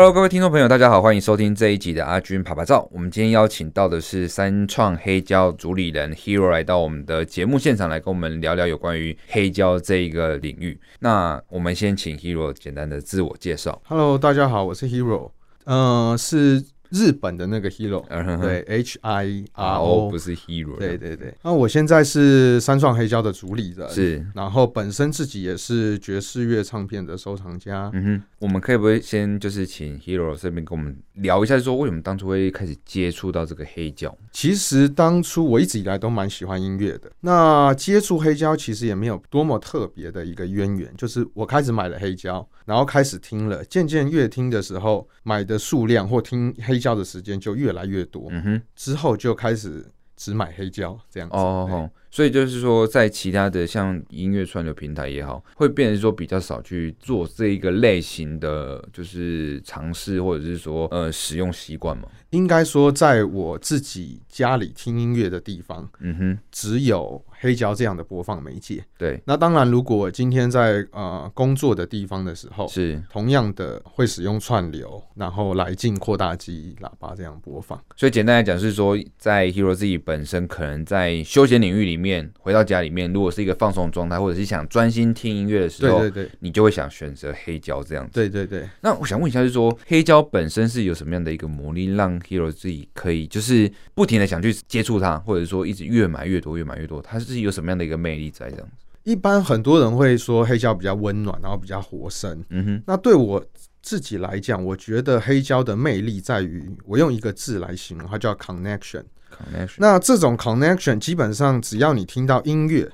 Hello，各位听众朋友，大家好，欢迎收听这一集的阿军啪啪照。我们今天邀请到的是三创黑胶主理人 Hero 来到我们的节目现场，来跟我们聊聊有关于黑胶这一个领域。那我们先请 Hero 简单的自我介绍。Hello，大家好，我是 Hero，嗯、是。日本的那个 hero，对，H I R O，不是 hero，对对对。那我现在是三创黑胶的主理人，是，然后本身自己也是爵士乐唱片的收藏家。嗯哼，我们可以不可以先就是请 hero 这边跟我们聊一下，说为什么当初会开始接触到这个黑胶？其实当初我一直以来都蛮喜欢音乐的。那接触黑胶其实也没有多么特别的一个渊源，就是我开始买了黑胶，然后开始听了，渐渐越听的时候，买的数量或听黑。胶的时间就越来越多，嗯哼，之后就开始只买黑胶这样子哦，所以就是说，在其他的像音乐串流平台也好，会变成说比较少去做这一个类型的就是尝试，或者是说呃使用习惯嘛。应该说，在我自己家里听音乐的地方，嗯哼，只有。黑胶这样的播放媒介，对。那当然，如果今天在呃工作的地方的时候，是同样的会使用串流，然后来进扩大机喇叭这样播放。所以简单来讲是说，在 Hero 自己本身可能在休闲领域里面，回到家里面，如果是一个放松状态，或者是想专心听音乐的时候，对对对，你就会想选择黑胶这样子。对对对。那我想问一下，就是说黑胶本身是有什么样的一个魔力，让 Hero 自己可以就是不停的想去接触它，或者说一直越买越多，越买越多，它是。有什么样的一个魅力在这样子？一般很多人会说黑胶比较温暖，然后比较活生。嗯哼，那对我自己来讲，我觉得黑胶的魅力在于，我用一个字来形容，它叫 connection。connection。那这种 connection 基本上只要你听到音乐，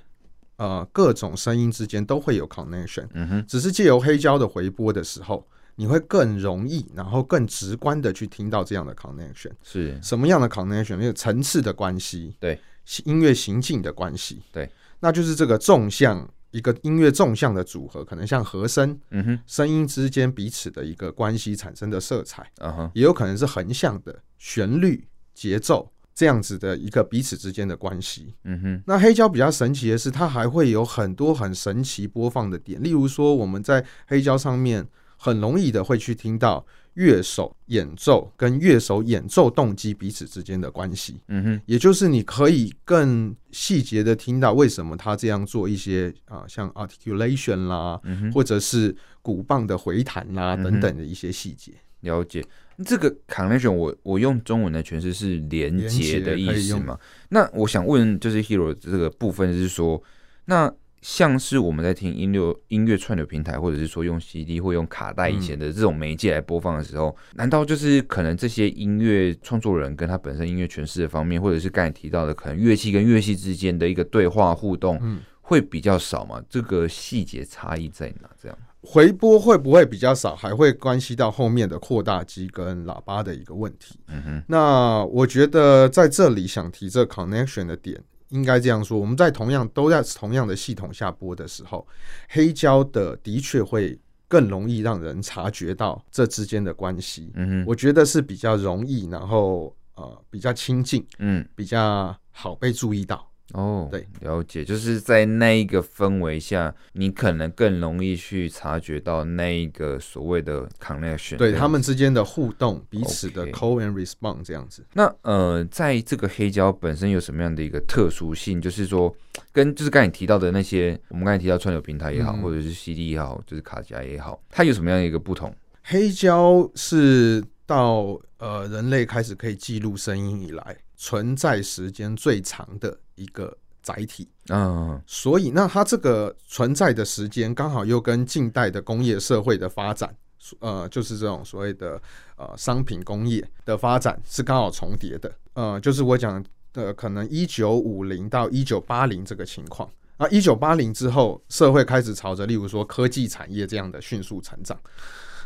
呃，各种声音之间都会有 connection。嗯哼，只是借由黑胶的回波的时候，你会更容易，然后更直观的去听到这样的 connection。是什么样的 connection？有层次的关系。对。音乐行进的关系，对，那就是这个纵向一个音乐纵向的组合，可能像和声，嗯哼，声音之间彼此的一个关系产生的色彩，嗯哼，也有可能是横向的旋律节奏这样子的一个彼此之间的关系，嗯哼。那黑胶比较神奇的是，它还会有很多很神奇播放的点，例如说我们在黑胶上面很容易的会去听到。乐手演奏跟乐手演奏动机彼此之间的关系，嗯哼，也就是你可以更细节的听到为什么他这样做一些啊，像 articulation 啦，嗯，或者是鼓棒的回弹啦等等的一些细节。了解这个 connection，我我用中文的诠释是连接的意思嘛？那我想问，就是 Hero 这个部分是说，那。像是我们在听音乐音乐串流平台，或者是说用 CD 或用卡带以前的这种媒介来播放的时候，嗯、难道就是可能这些音乐创作人跟他本身音乐诠释的方面，或者是刚才提到的可能乐器跟乐器之间的一个对话互动，会比较少吗？这个细节差异在哪？这样回播会不会比较少？还会关系到后面的扩大机跟喇叭的一个问题。嗯哼，那我觉得在这里想提这 connection 的点。应该这样说，我们在同样都在同样的系统下播的时候，黑胶的的确会更容易让人察觉到这之间的关系。嗯，我觉得是比较容易，然后呃比较亲近，嗯，比较好被注意到。哦，对，了解，就是在那一个氛围下，你可能更容易去察觉到那一个所谓的 connection，对他们之间的互动，彼此的 call and respond 这样子。那呃，在这个黑胶本身有什么样的一个特殊性？就是说，跟就是刚才你提到的那些，我们刚才提到串流平台也好，嗯、或者是 CD 也好，就是卡夹也好，它有什么样的一个不同？黑胶是到呃人类开始可以记录声音以来，存在时间最长的一个载体，嗯，所以那它这个存在的时间刚好又跟近代的工业社会的发展，呃，就是这种所谓的呃商品工业的发展是刚好重叠的，呃，就是我讲的可能一九五零到一九八零这个情况，啊，一九八零之后社会开始朝着例如说科技产业这样的迅速成长，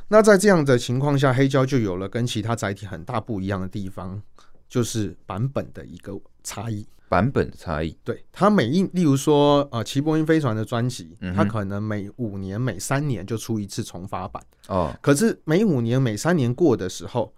那在这样的情况下，黑胶就有了跟其他载体很大不一样的地方。就是版本的一个差异，版本的差异。对，它每一，例如说，呃，齐柏林飞船的专辑，它可能每五年、每三年就出一次重发版。哦，可是每五年、每三年过的时候，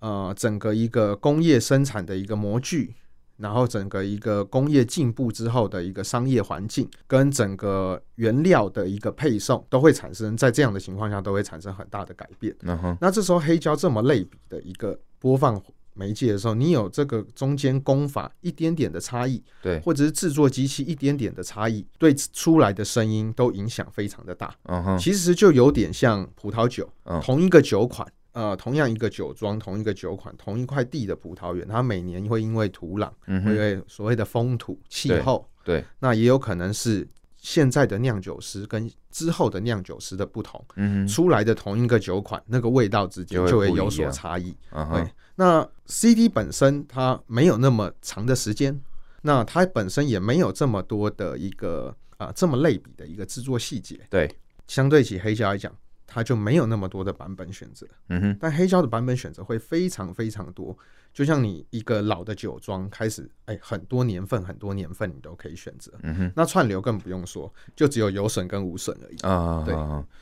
呃，整个一个工业生产的一个模具，然后整个一个工业进步之后的一个商业环境，跟整个原料的一个配送，都会产生在这样的情况下都会产生很大的改变。Uh huh. 那这时候黑胶这么类比的一个播放媒介的时候，你有这个中间功法一点点的差异，对，或者是制作机器一点点的差异，对出来的声音都影响非常的大。嗯哼其实就有点像葡萄酒，uh huh. 同一个酒款。呃，同样一个酒庄，同一个酒款，同一块地的葡萄园，它每年会因为土壤，因为所谓的风土气候，对那也有可能是现在的酿酒师跟之后的酿酒师的不同，嗯哼，出来的同一个酒款，那个味道之间就会有所差异。对，那 CD 本身它没有那么长的时间，那它本身也没有这么多的一个啊、呃、这么类比的一个制作细节，对，相对起黑胶来讲。它就没有那么多的版本选择，嗯哼，但黑胶的版本选择会非常非常多，就像你一个老的酒庄开始，哎，很多年份很多年份你都可以选择，嗯哼，那串流更不用说，就只有有损跟无损而已啊。对，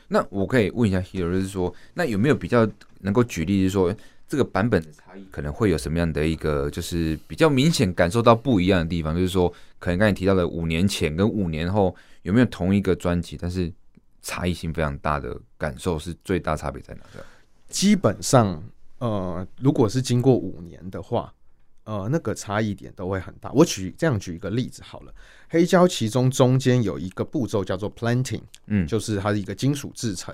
那我可以问一下 Hero，就是说，那有没有比较能够举例，就是说这个版本的差异可能会有什么样的一个，就是比较明显感受到不一样的地方？就是说，可能刚才提到的五年前跟五年后有没有同一个专辑，但是。差异性非常大的感受是最大差别在哪？基本上，呃，如果是经过五年的话，呃，那个差异点都会很大。我举这样举一个例子好了，黑胶其中中间有一个步骤叫做 planting，嗯，就是它的一个金属制成。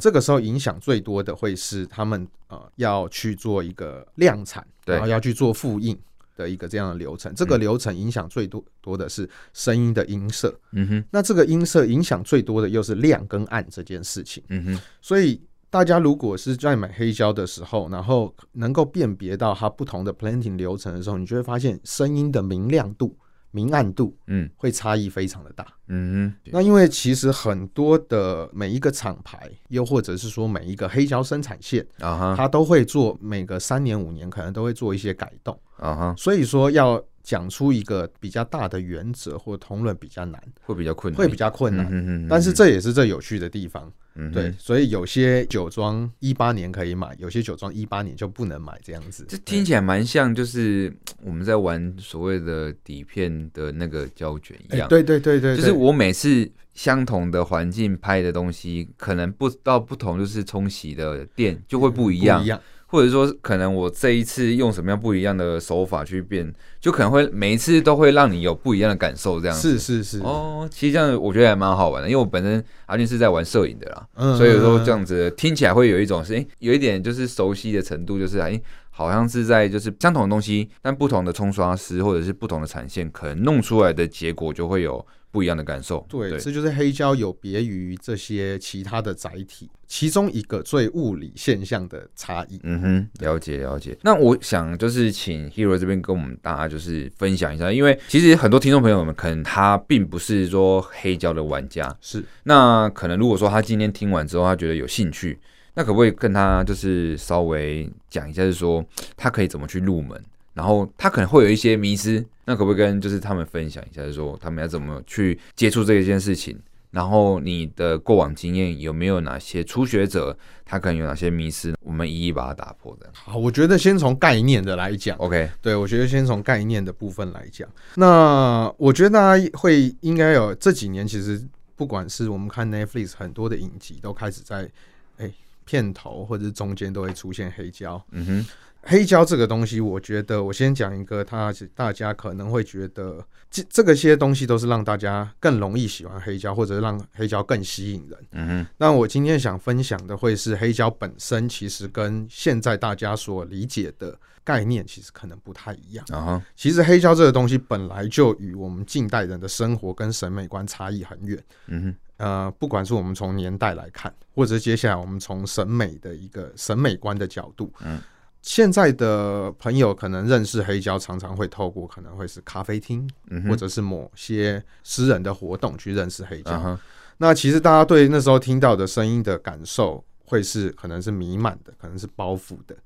这个时候影响最多的会是他们呃要去做一个量产，对。然后要去做复印。的一个这样的流程，这个流程影响最多多的是声音的音色，嗯哼，那这个音色影响最多的又是亮跟暗这件事情，嗯哼，所以大家如果是在买黑胶的时候，然后能够辨别到它不同的 planting 流程的时候，你就会发现声音的明亮度。明暗度，嗯，会差异非常的大，嗯哼，那因为其实很多的每一个厂牌，又或者是说每一个黑胶生产线啊哈，它都会做每个三年五年可能都会做一些改动。啊哈，所以说要讲出一个比较大的原则或通论比较难，会比较困难，会比较困难，嗯，但是这也是最有趣的地方。嗯，对，所以有些酒庄一八年可以买，有些酒庄一八年就不能买，这样子。这听起来蛮像，就是我们在玩所谓的底片的那个胶卷一样。欸、对对对对，就是我每次相同的环境拍的东西，可能不到不同，就是冲洗的店就会不一样。嗯、不一样。或者说，可能我这一次用什么样不一样的手法去变，就可能会每一次都会让你有不一样的感受，这样子。是是是。哦，其实这样我觉得还蛮好玩的，因为我本身阿俊是在玩摄影的啦，嗯、所以有时候这样子听起来会有一种是，哎、欸，有一点就是熟悉的程度，就是哎、欸，好像是在就是相同的东西，但不同的冲刷师或者是不同的产线，可能弄出来的结果就会有。不一样的感受，对，对这就是黑胶有别于这些其他的载体，其中一个最物理现象的差异。嗯哼，了解了解。那我想就是请 Hero 这边跟我们大家就是分享一下，因为其实很多听众朋友们可能他并不是说黑胶的玩家，是。那可能如果说他今天听完之后他觉得有兴趣，那可不可以跟他就是稍微讲一下，就是说他可以怎么去入门？然后他可能会有一些迷失，那可不可以跟就是他们分享一下，就是说他们要怎么去接触这一件事情？然后你的过往经验有没有哪些初学者他可能有哪些迷失？我们一一把它打破的。好，我觉得先从概念的来讲，OK，对，我觉得先从概念的部分来讲。那我觉得大家会应该有这几年，其实不管是我们看 Netflix 很多的影集，都开始在哎片头或者是中间都会出现黑胶，嗯哼。黑胶这个东西，我觉得我先讲一个，它大家可能会觉得这这个些东西都是让大家更容易喜欢黑胶，或者让黑胶更吸引人。嗯哼。那我今天想分享的会是黑胶本身，其实跟现在大家所理解的概念其实可能不太一样。啊哈。其实黑胶这个东西本来就与我们近代人的生活跟审美观差异很远。嗯哼。呃，不管是我们从年代来看，或者接下来我们从审美的一个审美观的角度，嗯。现在的朋友可能认识黑胶，常常会透过可能会是咖啡厅，嗯、或者是某些私人的活动去认识黑胶。那其实大家对那时候听到的声音的感受，会是可能是弥漫的，可能是包袱的。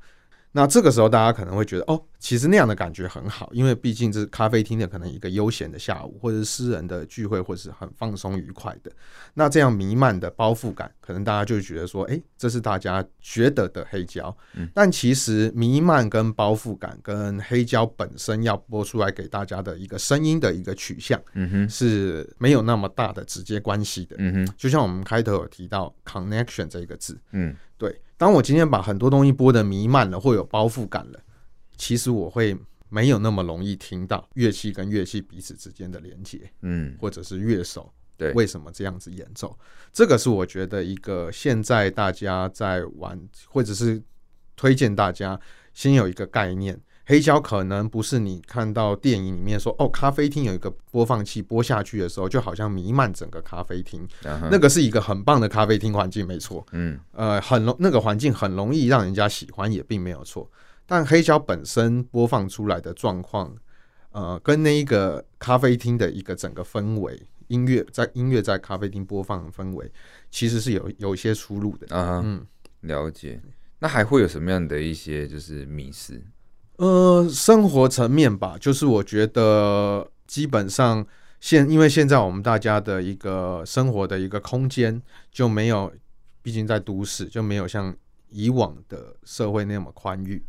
那这个时候，大家可能会觉得，哦，其实那样的感觉很好，因为毕竟这是咖啡厅的可能一个悠闲的下午，或者是私人的聚会，或者是很放松愉快的。那这样弥漫的包覆感，可能大家就觉得说，哎，这是大家觉得的黑胶。嗯。但其实弥漫跟包覆感跟黑胶本身要播出来给大家的一个声音的一个取向，嗯哼，是没有那么大的直接关系的。嗯哼。就像我们开头有提到 “connection” 这个字，嗯，对。当我今天把很多东西播的弥漫了，或有包袱感了，其实我会没有那么容易听到乐器跟乐器彼此之间的连接，嗯，或者是乐手对为什么这样子演奏，这个是我觉得一个现在大家在玩，或者是推荐大家先有一个概念。黑胶可能不是你看到电影里面说哦，咖啡厅有一个播放器播下去的时候，就好像弥漫整个咖啡厅。Uh huh. 那个是一个很棒的咖啡厅环境，没错。嗯，呃，很容那个环境很容易让人家喜欢，也并没有错。但黑胶本身播放出来的状况，呃，跟那一个咖啡厅的一个整个氛围，音乐在音乐在咖啡厅播放的氛围，其实是有有一些出入的。啊、uh，huh. 嗯，了解。那还会有什么样的一些就是迷思？呃，生活层面吧，就是我觉得基本上现因为现在我们大家的一个生活的一个空间就没有，毕竟在都市就没有像以往的社会那么宽裕。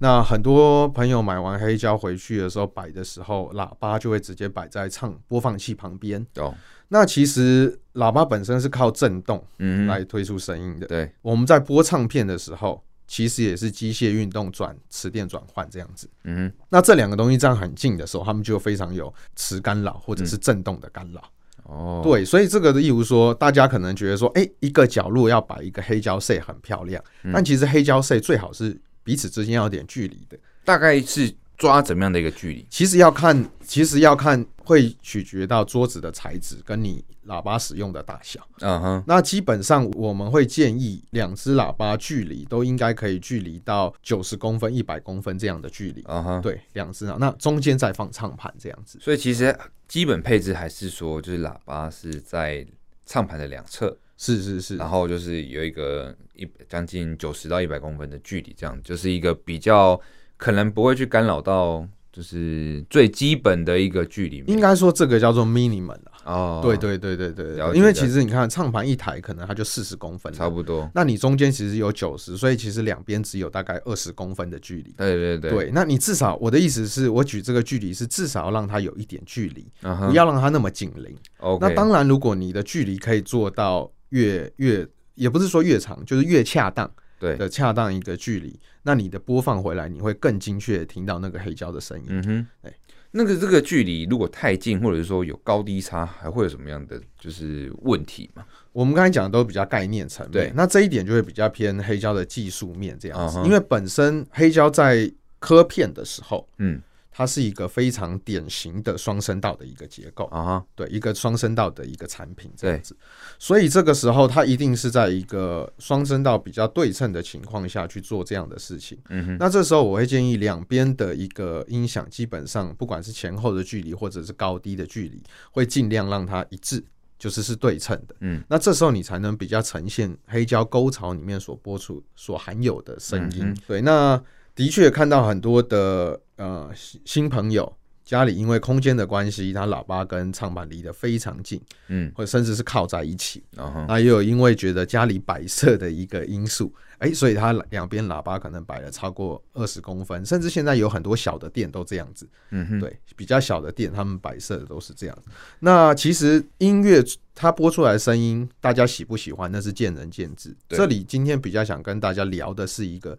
那很多朋友买完黑胶回去的时候摆的时候，喇叭就会直接摆在唱播放器旁边。哦，那其实喇叭本身是靠震动嗯来推出声音的。对，我们在播唱片的时候。其实也是机械运动转磁电转换这样子，嗯，那这两个东西这样很近的时候，他们就非常有磁干扰或者是震动的干扰。哦，对，所以这个的意思说，大家可能觉得说，哎，一个角落要摆一个黑胶 C 很漂亮，但其实黑胶 C 最好是彼此之间要有点距离的，大概是抓怎么样的一个距离？其实要看，其实要看会取决到桌子的材质跟你。喇叭使用的大小，嗯哼、uh，huh. 那基本上我们会建议两只喇叭距离都应该可以距离到九十公分、一百公分这样的距离，嗯哼、uh，huh. 对，两只啊，那中间再放唱盘这样子。所以其实基本配置还是说，就是喇叭是在唱盘的两侧，是是是，然后就是有一个一将近九十到一百公分的距离，这样就是一个比较可能不会去干扰到。就是最基本的一个距离，应该说这个叫做 minimum 哦，对对对对对，因为其实你看唱盘一台可能它就四十公分，差不多。那你中间其实有九十，所以其实两边只有大概二十公分的距离。对对对，对。那你至少我的意思是我举这个距离是至少要让它有一点距离，不要让它那么紧邻。那当然，如果你的距离可以做到越越，也不是说越长，就是越恰当。对的，恰当一个距离，那你的播放回来，你会更精确的听到那个黑胶的声音。嗯哼，哎，那个这个距离如果太近，或者是说有高低差，还会有什么样的就是问题吗？我们刚才讲的都比较概念层面，对，那这一点就会比较偏黑胶的技术面这样子，uh huh、因为本身黑胶在刻片的时候，嗯。它是一个非常典型的双声道的一个结构啊，对，一个双声道的一个产品这样子，所以这个时候它一定是在一个双声道比较对称的情况下去做这样的事情。嗯哼，那这时候我会建议两边的一个音响，基本上不管是前后的距离或者是高低的距离，会尽量让它一致，就是是对称的。嗯，那这时候你才能比较呈现黑胶沟槽里面所播出所含有的声音。对，那。的确看到很多的呃新朋友家里因为空间的关系，他喇叭跟唱板离得非常近，嗯，或者甚至是靠在一起。那也有因为觉得家里摆设的一个因素，哎，所以他两边喇叭可能摆了超过二十公分，甚至现在有很多小的店都这样子。嗯哼，对，比较小的店他们摆设的都是这样。那其实音乐它播出来的声音，大家喜不喜欢那是见仁见智。这里今天比较想跟大家聊的是一个。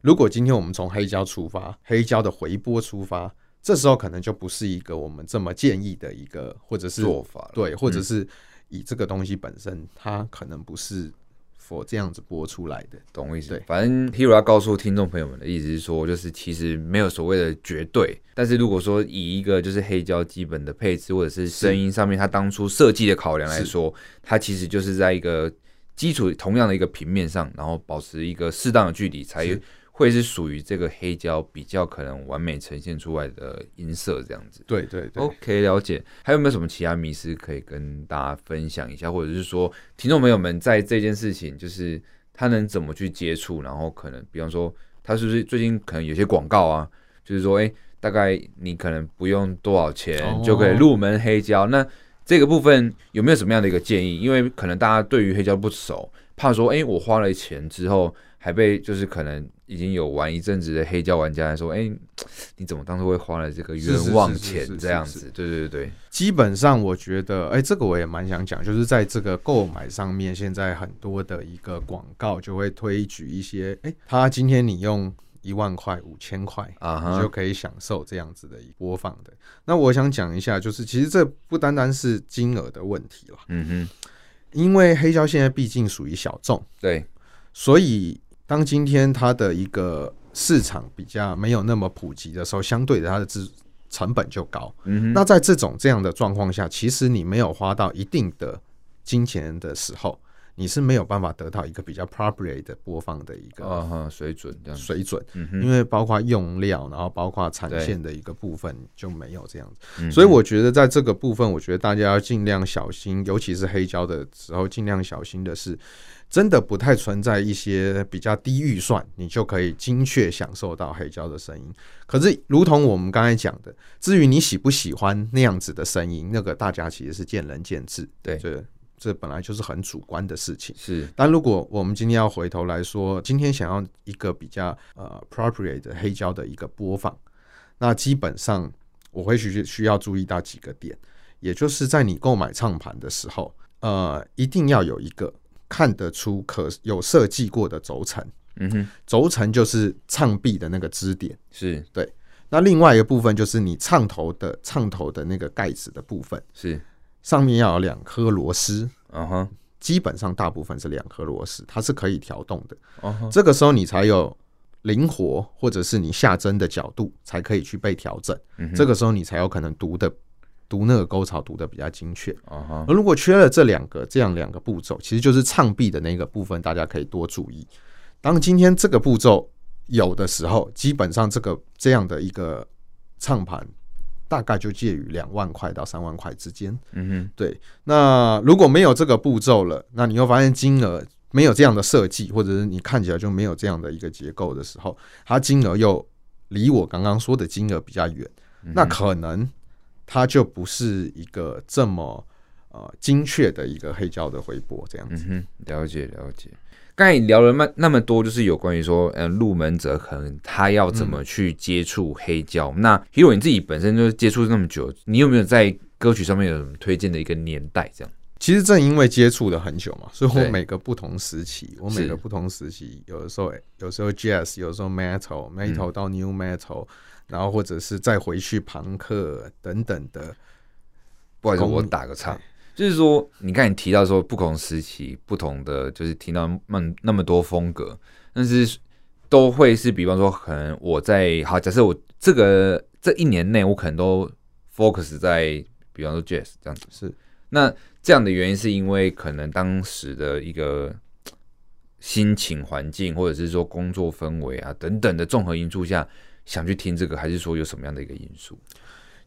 如果今天我们从黑胶出发，黑胶的回波出发，这时候可能就不是一个我们这么建议的一个或者是做法，对，或者是以这个东西本身，它可能不是 for 这样子播出来的，懂我意思？对，反正 Hero 要告诉听众朋友们的意思是说，就是其实没有所谓的绝对，但是如果说以一个就是黑胶基本的配置或者是声音上面，它当初设计的考量来说，它其实就是在一个基础同样的一个平面上，然后保持一个适当的距离才。会是属于这个黑胶比较可能完美呈现出来的音色这样子。对对对，OK，了解。还有没有什么其他迷思可以跟大家分享一下，或者是说听众朋友们在这件事情，就是他能怎么去接触，然后可能比方说他是不是最近可能有些广告啊，就是说，哎、欸，大概你可能不用多少钱就可以入门黑胶。那这个部分有没有什么样的一个建议？因为可能大家对于黑胶不熟，怕说，哎、欸，我花了钱之后。还被就是可能已经有玩一阵子的黑胶玩家来说，哎、欸，你怎么当初会花了这个冤枉钱这样子？对对对，基本上我觉得，哎、欸，这个我也蛮想讲，就是在这个购买上面，现在很多的一个广告就会推举一些，哎、欸，他今天你用一万块、五千块啊，你就可以享受这样子的一播放的。那我想讲一下，就是其实这不单单是金额的问题了，嗯哼，因为黑胶现在毕竟属于小众，对，所以。当今天它的一个市场比较没有那么普及的时候，相对的它的资成本就高。嗯，那在这种这样的状况下，其实你没有花到一定的金钱的时候，你是没有办法得到一个比较 appropriate 的播放的一个水准这样水准。因为包括用料，然后包括产线的一个部分就没有这样子。所以我觉得在这个部分，我觉得大家要尽量小心，尤其是黑胶的时候，尽量小心的是。真的不太存在一些比较低预算，你就可以精确享受到黑胶的声音。可是，如同我们刚才讲的，至于你喜不喜欢那样子的声音，那个大家其实是见仁见智。对，这这本来就是很主观的事情。是，但如果我们今天要回头来说，今天想要一个比较呃 appropriate 的黑胶的一个播放，那基本上我会需需要注意到几个点，也就是在你购买唱盘的时候，呃，一定要有一个。看得出可有设计过的轴承，嗯哼，轴承就是唱臂的那个支点，是。对。那另外一个部分就是你唱头的唱头的那个盖子的部分，是。上面要有两颗螺丝，嗯哼，基本上大部分是两颗螺丝，它是可以调动的，嗯哼，这个时候你才有灵活，或者是你下针的角度才可以去被调整，嗯，这个时候你才有可能读的。读那个沟槽读的比较精确，而如果缺了这两个这样两个步骤，其实就是唱臂的那个部分，大家可以多注意。当今天这个步骤有的时候，基本上这个这样的一个唱盘大概就介于两万块到三万块之间。嗯哼，对。那如果没有这个步骤了，那你又发现金额没有这样的设计，或者是你看起来就没有这样的一个结构的时候，它金额又离我刚刚说的金额比较远，那可能。它就不是一个这么呃精确的一个黑胶的回播这样子。嗯哼，了解了解。刚才聊了那那么多，就是有关于说，嗯，入门者可能他要怎么去接触黑胶。嗯、那 Hero 你自己本身就是接触那么久，你有没有在歌曲上面有什么推荐的一个年代？这样？其实正因为接触了很久嘛，所以我每个不同时期，我每个不同时期，有的时候有时候 Jazz，有时候 Metal，Metal 到 New Metal。嗯然后或者是再回去庞克等等的，不好意思，我打个岔，就是说，你看你提到说不同时期不同的，就是听到那那么多风格，但是都会是，比方说，可能我在好，假设我这个这一年内，我可能都 focus 在，比方说 jazz 这样子，是。那这样的原因是因为可能当时的一个心情环境，或者是说工作氛围啊等等的综合因素下。想去听这个，还是说有什么样的一个因素？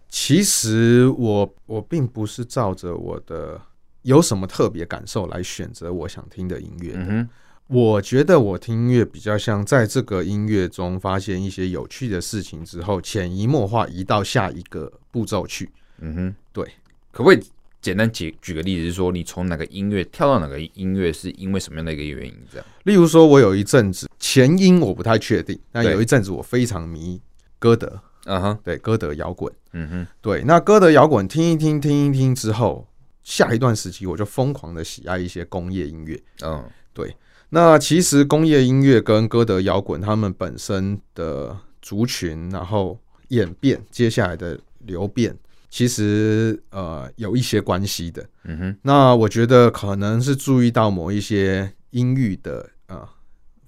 其实我我并不是照着我的有什么特别感受来选择我想听的音乐的。嗯哼，我觉得我听音乐比较像在这个音乐中发现一些有趣的事情之后，潜移默化移到下一个步骤去。嗯哼，对，可不可以？简单举举个例子，是说你从哪个音乐跳到哪个音乐，是因为什么样的一个原因？这样，例如说，我有一阵子前因我不太确定，但有一阵子我非常迷歌德，嗯哼，对，歌德摇滚，嗯哼，对，那歌德摇滚听一听，听一听之后，下一段时期我就疯狂的喜爱一些工业音乐，嗯，对，那其实工业音乐跟歌德摇滚他们本身的族群，然后演变，接下来的流变。其实呃有一些关系的，嗯哼，那我觉得可能是注意到某一些音域的呃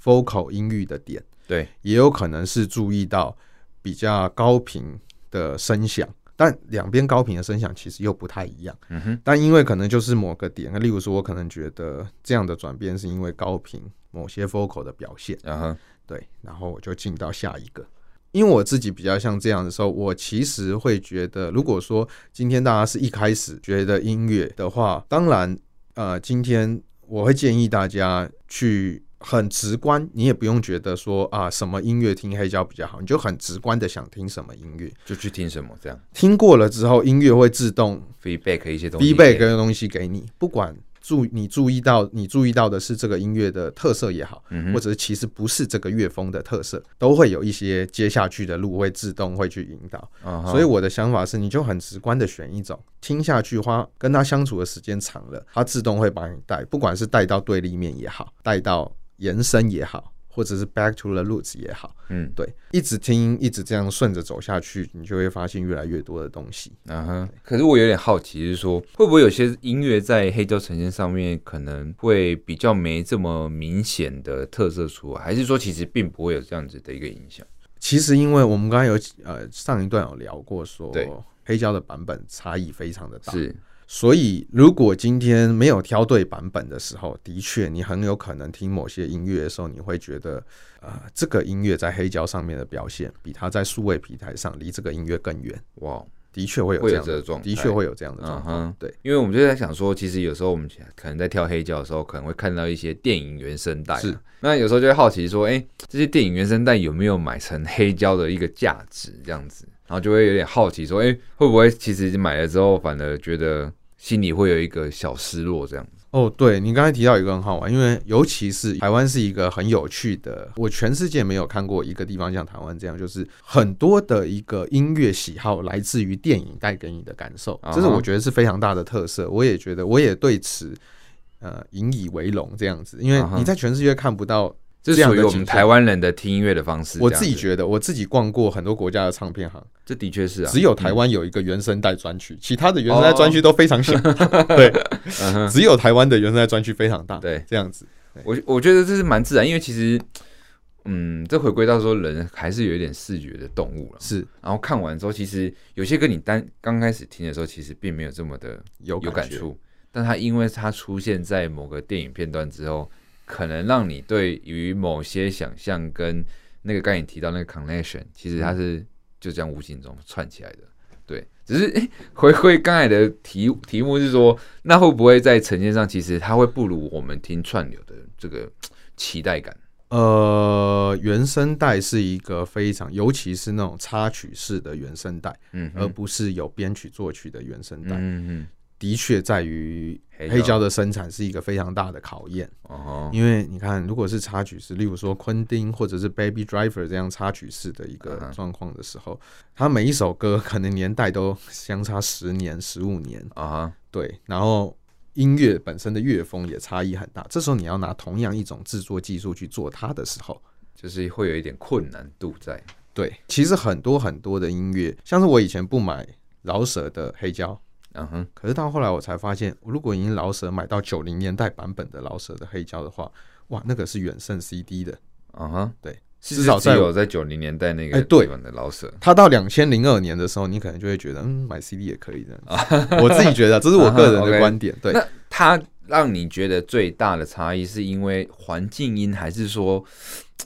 vocal 音域的点，对，也有可能是注意到比较高频的声响，但两边高频的声响其实又不太一样，嗯哼，但因为可能就是某个点，那例如说我可能觉得这样的转变是因为高频某些 vocal 的表现，嗯哼，对，然后我就进到下一个。因为我自己比较像这样的时候，我其实会觉得，如果说今天大家是一开始觉得音乐的话，当然，呃，今天我会建议大家去很直观，你也不用觉得说啊什么音乐听黑胶比较好，你就很直观的想听什么音乐就去听什么，这样听过了之后，音乐会自动 feedback 一些东西，feedback 的东西给你，不管。注你注意到，你注意到的是这个音乐的特色也好，嗯或者是其实不是这个乐风的特色，都会有一些接下去的路会自动会去引导。所以我的想法是，你就很直观的选一种，听下去花跟他相处的时间长了，他自动会把你带，不管是带到对立面也好，带到延伸也好。或者是 back to the roots 也好，嗯，对，一直听，一直这样顺着走下去，你就会发现越来越多的东西。嗯哼，可是我有点好奇，就是说会不会有些音乐在黑胶呈现上面可能会比较没这么明显的特色出来，还是说其实并不会有这样子的一个影响？其实因为我们刚刚有呃上一段有聊过说，对，黑胶的版本差异非常的大，是。所以，如果今天没有挑对版本的时候，的确，你很有可能听某些音乐的时候，你会觉得，呃，这个音乐在黑胶上面的表现，比它在数位平台上离这个音乐更远。哇，的确会有这样的状，的确会有这样的状况。对，因为我们就在想说，其实有时候我们可能在挑黑胶的时候，可能会看到一些电影原声带。是，那有时候就会好奇说，哎，这些电影原声带有没有买成黑胶的一个价值？这样子，然后就会有点好奇说，哎，会不会其实买了之后，反而觉得。心里会有一个小失落，这样子。哦，对，你刚才提到一个很好玩，因为尤其是台湾是一个很有趣的，我全世界没有看过一个地方像台湾这样，就是很多的一个音乐喜好来自于电影带给你的感受，这是我觉得是非常大的特色。我也觉得，我也对此呃引以为荣，这样子，因为你在全世界看不到。这是属于我们台湾人的听音乐的方式。我自己觉得，我自己逛过很多国家的唱片行，这的确是啊。只有台湾有一个原声带专区，其他的原声带专区都非常小。对，只有台湾的原声带专区非常大。对，这样子，我我觉得这是蛮自然，因为其实，嗯，这回归到说，人还是有一点视觉的动物了。是，然后看完之后，其实有些歌你单刚开始听的时候，其实并没有这么的有有感触，但它因为它出现在某个电影片段之后。可能让你对于某些想象跟那个刚才你提到那个 connection，其实它是就这样无形中串起来的。对，只是诶，回归刚才的题题目是说，那会不会在呈现上，其实它会不如我们听串流的这个期待感？呃，原声带是一个非常，尤其是那种插曲式的原声带，嗯，而不是有编曲作曲的原声带，嗯嗯。的确，在于黑胶的生产是一个非常大的考验。哦，因为你看，如果是插曲式，例如说昆汀或者是 Baby Driver 这样插曲式的一个状况的时候，它每一首歌可能年代都相差十年、十五年啊。对，然后音乐本身的乐风也差异很大。这时候你要拿同样一种制作技术去做它的时候，就是会有一点困难度在。对，其实很多很多的音乐，像是我以前不买饶舌的黑胶。嗯哼，可是到后来我才发现，如果你饶舌买到九零年代版本的老舍的黑胶的话，哇，那个是远胜 CD 的。嗯哼，对，至少在有在九零年代那个哎对版的老舍，他到两千零二年的时候，你可能就会觉得，嗯，买 CD 也可以的。我自己觉得，这是我个人的观点。对，那他让你觉得最大的差异，是因为环境音，还是说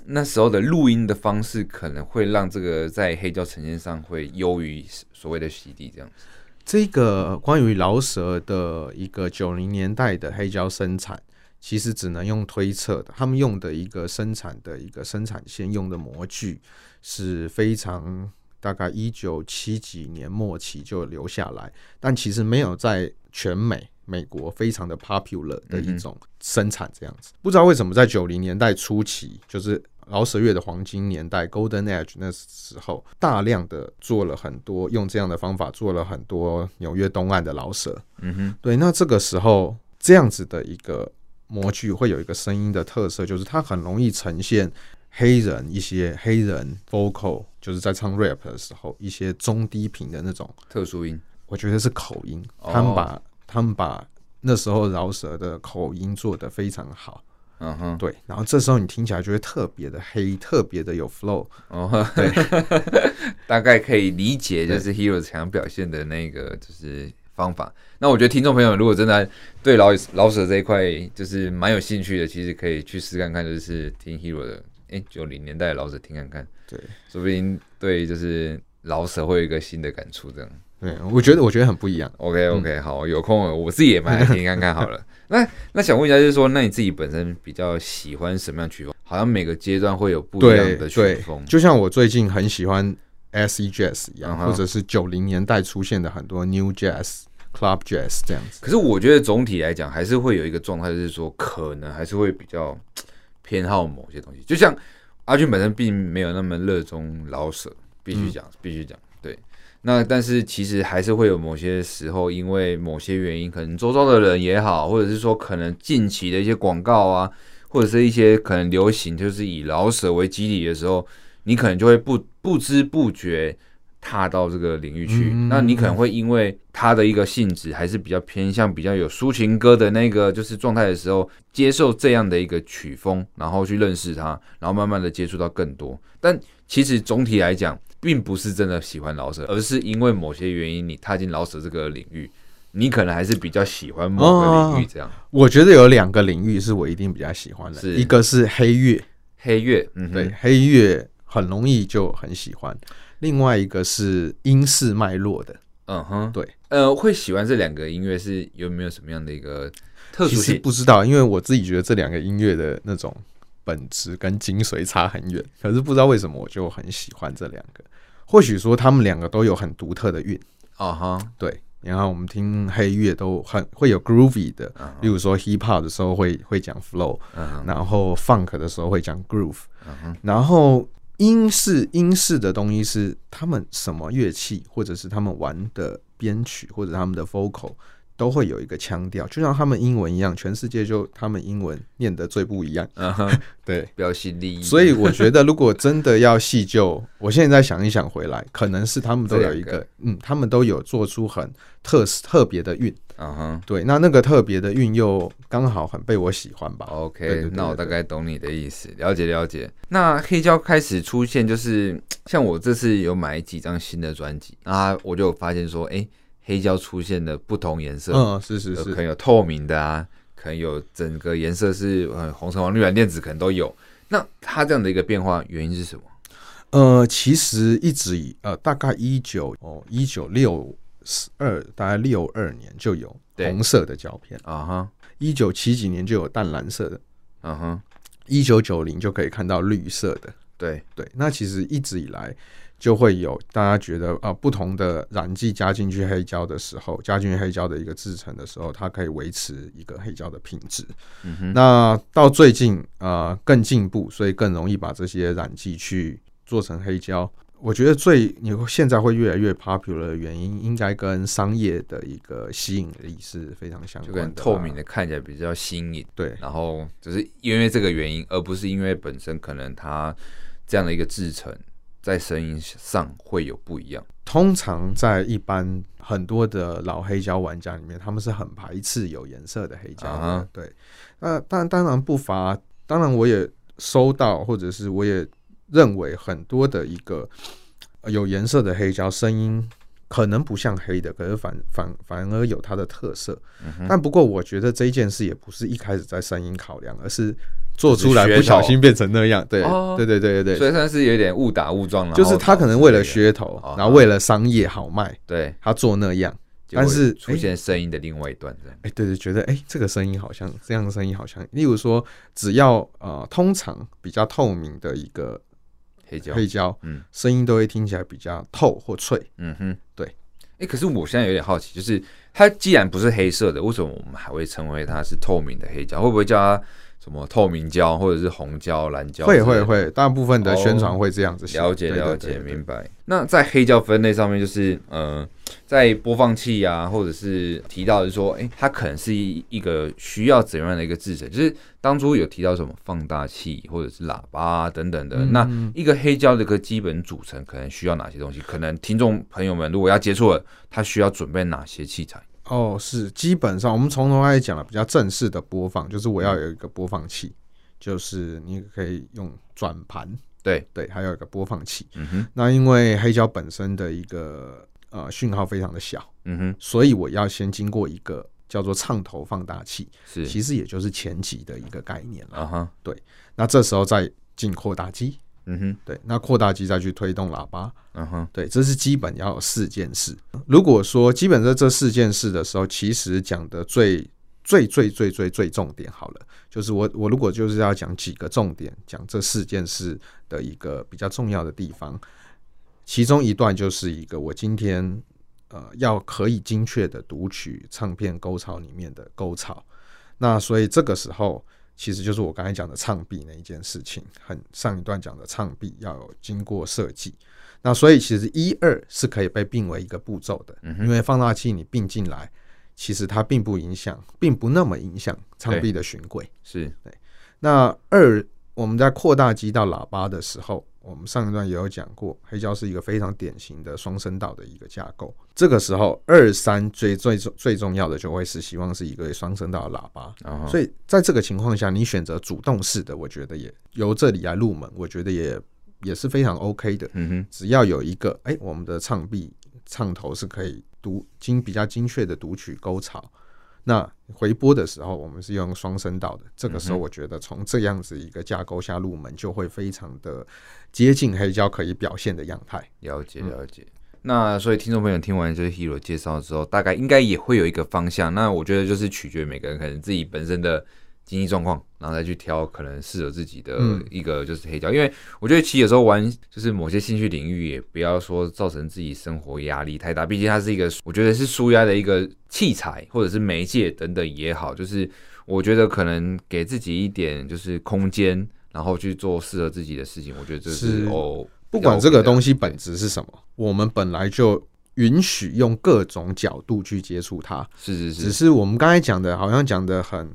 那时候的录音的方式可能会让这个在黑胶呈现上会优于所谓的 CD 这样子？这个关于饶舌的一个九零年代的黑胶生产，其实只能用推测的。他们用的一个生产的一个生产线用的模具是非常大概一九七几年末期就留下来，但其实没有在全美美国非常的 popular 的一种生产这样子。不知道为什么在九零年代初期就是。饶舌乐的黄金年代 （Golden Age） 那时候，大量的做了很多，用这样的方法做了很多纽约东岸的饶舌。嗯哼，对。那这个时候，这样子的一个模具会有一个声音的特色，就是它很容易呈现黑人一些黑人 vocal，就是在唱 rap 的时候一些中低频的那种特殊音。我觉得是口音，他们把他们把那时候饶舌的口音做得非常好。嗯哼，对，然后这时候你听起来就会特别的黑，特别的有 flow。哦，对，大概可以理解，就是 Hero 想表现的那个就是方法。那我觉得听众朋友如果真的对老老舍这一块就是蛮有兴趣的，其实可以去试看看，就是听 Hero 的，哎，九零年代的老舍听看看。对，说不定对就是老舍会有一个新的感触，这样。对，我觉得我觉得很不一样。OK OK，、嗯、好，有空我自己也买来听看看好了。那那想问一下，就是说，那你自己本身比较喜欢什么样曲风？好像每个阶段会有不一样的曲风。就像我最近很喜欢 acid jazz 一样，嗯、或者是九零年代出现的很多 new jazz、club jazz 这样子。可是我觉得总体来讲，还是会有一个状态，就是说，可能还是会比较偏好某些东西。就像阿俊本身并没有那么热衷老舍，必须讲，必须讲。那但是其实还是会有某些时候，因为某些原因，可能周遭的人也好，或者是说可能近期的一些广告啊，或者是一些可能流行，就是以老舍为基底的时候，你可能就会不不知不觉踏到这个领域去。那你可能会因为他的一个性质还是比较偏向比较有抒情歌的那个就是状态的时候，接受这样的一个曲风，然后去认识他，然后慢慢的接触到更多。但其实总体来讲，并不是真的喜欢老舍，而是因为某些原因，你踏进老舍这个领域，你可能还是比较喜欢某个领域。这样，哦，我觉得有两个领域是我一定比较喜欢的，一个是黑月，黑月，嗯，对，黑月很容易就很喜欢。另外一个是英式脉络的，嗯哼，对，呃，会喜欢这两个音乐是有没有什么样的一个特殊性？其实不知道，因为我自己觉得这两个音乐的那种。本质跟精髓差很远，可是不知道为什么我就很喜欢这两个。或许说他们两个都有很独特的韵啊哈，对。然后我们听黑乐都很会有 groovy 的，例如说 hip hop 的时候会会讲 flow，然后 funk 的时候会讲 groove，然后英式英式的东西是他们什么乐器或者是他们玩的编曲或者他们的 vocal。都会有一个腔调，就像他们英文一样，全世界就他们英文念得最不一样。Uh huh, 对，标新立异。所以我觉得，如果真的要细究，我现在想一想回来，可能是他们都有一个，个嗯，他们都有做出很特特别的韵。嗯哼，对，那那个特别的韵又刚好很被我喜欢吧。OK，那我大概懂你的意思，了解了解。那黑胶开始出现，就是像我这次有买几张新的专辑，啊，我就发现说，哎、欸。黑胶出现的不同颜色，嗯，是是是，可能有透明的啊，可能有整个颜色是呃红橙黄绿蓝靛紫，可能都有。那它这样的一个变化原因是什么？呃，其实一直以呃大概一九哦一九六二大概六二年就有红色的胶片。啊哈，一九七几年就有淡蓝色的，啊哈，一九九零就可以看到绿色的，对对。那其实一直以来。就会有大家觉得啊，不同的染剂加进去黑胶的时候，加进去黑胶的一个制成的时候，它可以维持一个黑胶的品质。嗯哼。那到最近啊，更进步，所以更容易把这些染剂去做成黑胶。我觉得最你现在会越来越 popular 的原因，应该跟商业的一个吸引力是非常相关的。就跟透明的看起来比较新颖，对。然后只是因为这个原因，而不是因为本身可能它这样的一个制成。在声音上会有不一样。通常在一般很多的老黑胶玩家里面，他们是很排斥有颜色的黑胶的。Uh huh. 对，那当当然不乏，当然我也收到，或者是我也认为很多的一个有颜色的黑胶声音。可能不像黑的，可是反反反而有它的特色。但不过，我觉得这一件事也不是一开始在声音考量，而是做出来不小心变成那样。对，哦、对对对对对，所以算是有点误打误撞了。就是他可能为了噱头，然后为了商业好卖，对，他做那样。但是出现声音的另外一段，这样。哎，对对，觉得哎，这个声音好像这样的声音好像，例如说，只要呃，通常比较透明的一个。黑胶，黑胶，嗯，声音都会听起来比较透或脆，嗯哼，对。哎、欸，可是我现在有点好奇，就是它既然不是黑色的，为什么我们还会称为它是透明的黑胶？会不会叫它？什么透明胶或者是红胶、蓝胶？会会会，大部分的宣传会这样子。了解了解，明白。那在黑胶分类上面，就是呃，在播放器啊，或者是提到的是说，哎、欸，它可能是一一个需要怎样的一个制成？就是当初有提到什么放大器或者是喇叭啊等等的。嗯、那一个黑胶的一个基本组成，可能需要哪些东西？可能听众朋友们如果要接触了，他需要准备哪些器材？哦，是基本上我们从头开始讲了比较正式的播放，就是我要有一个播放器，就是你可以用转盘，对对，还有一个播放器。嗯哼，那因为黑胶本身的一个呃讯号非常的小，嗯哼，所以我要先经过一个叫做唱头放大器，是其实也就是前级的一个概念了。啊哈，对，那这时候再进扩大机，嗯哼，对，那扩大机再去推动喇叭，嗯哼，对，这是基本要有四件事。如果说基本在这四件事的时候，其实讲的最最最最最最重点好了，就是我我如果就是要讲几个重点，讲这四件事的一个比较重要的地方，其中一段就是一个我今天呃要可以精确的读取唱片沟槽里面的沟槽，那所以这个时候。其实就是我刚才讲的唱臂那一件事情，很上一段讲的唱臂要有经过设计，那所以其实一二是可以被并为一个步骤的，嗯因为放大器你并进来，其实它并不影响，并不那么影响唱臂的循轨，是对。那二我们在扩大机到喇叭的时候。我们上一段也有讲过，黑胶是一个非常典型的双声道的一个架构。这个时候，二三最最重最重要的就会是希望是一个双声道的喇叭。所以在这个情况下，你选择主动式的，我觉得也由这里来入门，我觉得也也是非常 OK 的。嗯哼，只要有一个哎，我们的唱臂唱头是可以读精比较精确的读取沟槽。那回拨的时候，我们是用双声道的。这个时候，我觉得从这样子一个架构下入门，就会非常的接近黑胶可以表现的样态。了解了解。嗯、那所以听众朋友听完这些 Hero 介绍之后，大概应该也会有一个方向。那我觉得就是取决于每个人可能自己本身的。经济状况，然后再去挑可能适合自己的一个就是黑胶，因为我觉得其实有时候玩就是某些兴趣领域，也不要说造成自己生活压力太大。毕竟它是一个我觉得是舒压的一个器材，或者是媒介等等也好，就是我觉得可能给自己一点就是空间，然后去做适合自己的事情。我觉得这是哦，不管这个东西本质是什么，我们本来就允许用各种角度去接触它。是是是，只是我们刚才讲的，好像讲的很。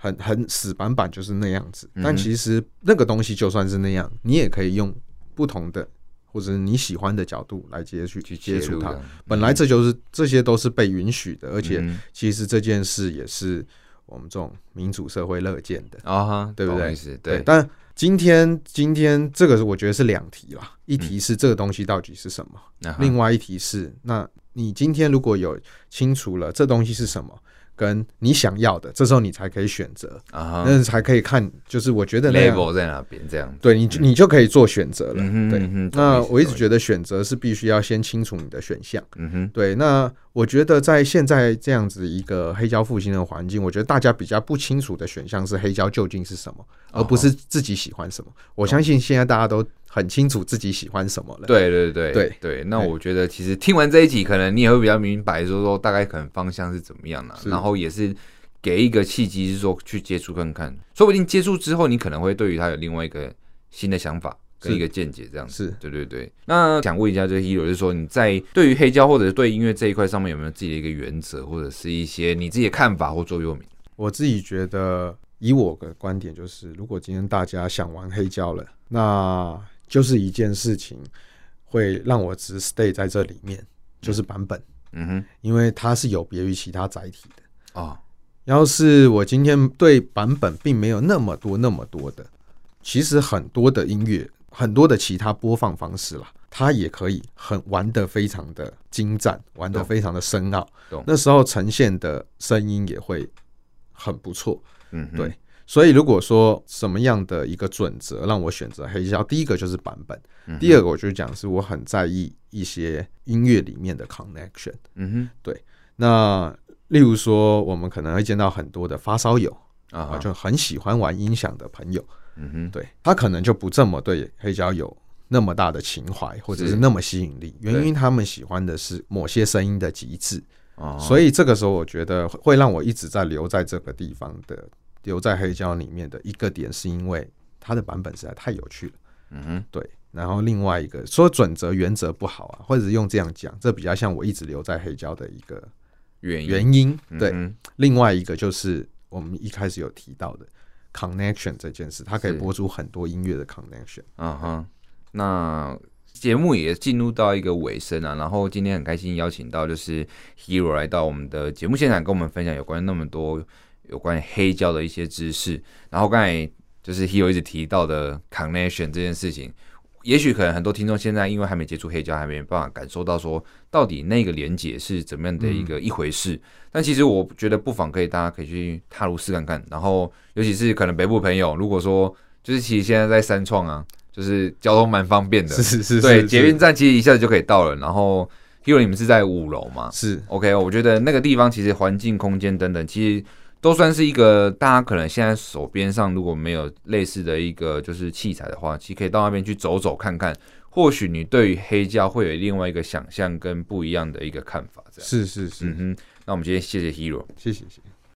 很很死板板就是那样子，但其实那个东西就算是那样，你也可以用不同的或者你喜欢的角度来接触去接触它。本来这就是这些都是被允许的，而且其实这件事也是我们这种民主社会乐见的啊，对不对？对。但今天今天这个我觉得是两题啦，一题是这个东西到底是什么，另外一题是那你今天如果有清楚了这东西是什么。跟你想要的，这时候你才可以选择啊，那才可以看，就是我觉得 label 在哪边这样，对你，你就可以做选择了。对，那我一直觉得选择是必须要先清楚你的选项。嗯哼，对，那。我觉得在现在这样子一个黑胶复兴的环境，我觉得大家比较不清楚的选项是黑胶究竟是什么，而不是自己喜欢什么。我相信现在大家都很清楚自己喜欢什么了。对对对对对。那我觉得其实听完这一集，可能你也会比较明白，说说大概可能方向是怎么样的，然后也是给一个契机，是说去接触看看，说不定接触之后，你可能会对于他有另外一个新的想法。跟一个见解这样子，是对对对。那想问一下，这个 Hero 就是说，你在对于黑胶或者是对音乐这一块上面，有没有自己的一个原则，或者是一些你自己的看法或座右铭？我自己觉得，以我的观点，就是如果今天大家想玩黑胶了，那就是一件事情会让我只 stay 在这里面，就是版本。嗯哼，因为它是有别于其他载体的啊。要是我今天对版本并没有那么多那么多的，其实很多的音乐。很多的其他播放方式了，它也可以很玩的非常的精湛，玩的非常的深奥。那时候呈现的声音也会很不错。嗯，对。所以如果说什么样的一个准则让我选择黑胶，第一个就是版本，第二个我就讲是我很在意一些音乐里面的 connection。嗯哼，对。那例如说，我们可能会见到很多的发烧友啊，就很喜欢玩音响的朋友。嗯哼，对，他可能就不这么对黑胶有那么大的情怀，或者是那么吸引力，原因他们喜欢的是某些声音的极致。哦，所以这个时候我觉得会让我一直在留在这个地方的，留在黑胶里面的一个点，是因为它的版本实在太有趣了。嗯哼，对。然后另外一个说准则原则不好啊，或者是用这样讲，这比较像我一直留在黑胶的一个原原因。对，另外一个就是我们一开始有提到的。connection 这件事，它可以播出很多音乐的 connection。嗯哼，那节目也进入到一个尾声啊，然后今天很开心邀请到就是 Hero 来到我们的节目现场，跟我们分享有关那么多有关于黑胶的一些知识。然后刚才就是 Hero 一直提到的 connection 这件事情。也许可能很多听众现在因为还没接触黑胶，还没办法感受到说到底那个连接是怎么样的一个一回事。但其实我觉得不妨可以，大家可以去踏入试看看。然后尤其是可能北部朋友，如果说就是其实现在在三创啊，就是交通蛮方便的，是是是，对，捷运站其实一下子就可以到了。然后，Hero 你们是在五楼嘛？是 OK，我觉得那个地方其实环境、空间等等，其实都算是一个大家可能现在手边上如果没有类似的一个就是器材的话，其实可以到那边去走走看看。或许你对于黑胶会有另外一个想象跟不一样的一个看法，这样是是是，嗯哼。那我们今天谢谢 Hero，谢谢谢谢。